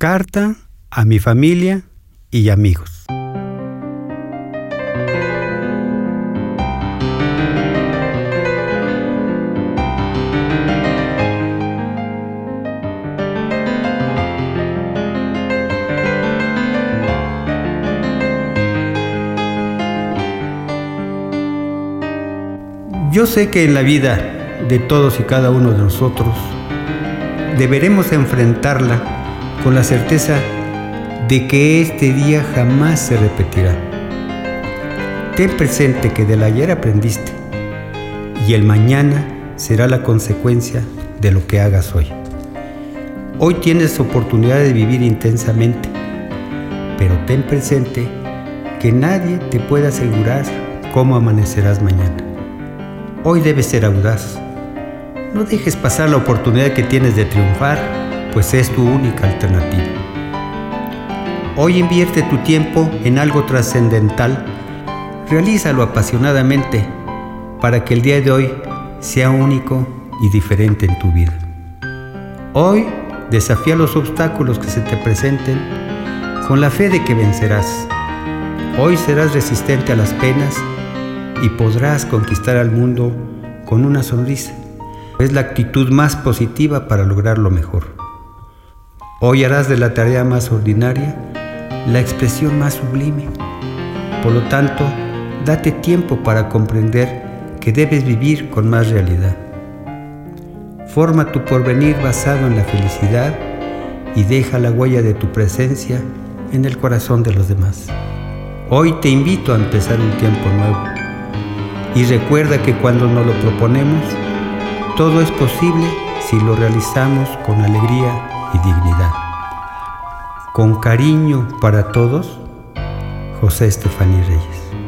Carta a mi familia y amigos. Yo sé que en la vida de todos y cada uno de nosotros deberemos enfrentarla con la certeza de que este día jamás se repetirá. Ten presente que del ayer aprendiste y el mañana será la consecuencia de lo que hagas hoy. Hoy tienes oportunidad de vivir intensamente, pero ten presente que nadie te puede asegurar cómo amanecerás mañana. Hoy debes ser audaz. No dejes pasar la oportunidad que tienes de triunfar, pues es tu única alternativa. Hoy invierte tu tiempo en algo trascendental. Realízalo apasionadamente para que el día de hoy sea único y diferente en tu vida. Hoy desafía los obstáculos que se te presenten con la fe de que vencerás. Hoy serás resistente a las penas y podrás conquistar al mundo con una sonrisa. Es la actitud más positiva para lograr lo mejor. Hoy harás de la tarea más ordinaria la expresión más sublime. Por lo tanto, date tiempo para comprender que debes vivir con más realidad. Forma tu porvenir basado en la felicidad y deja la huella de tu presencia en el corazón de los demás. Hoy te invito a empezar un tiempo nuevo y recuerda que cuando nos lo proponemos, todo es posible si lo realizamos con alegría y dignidad. Con cariño para todos, José Estefaní Reyes.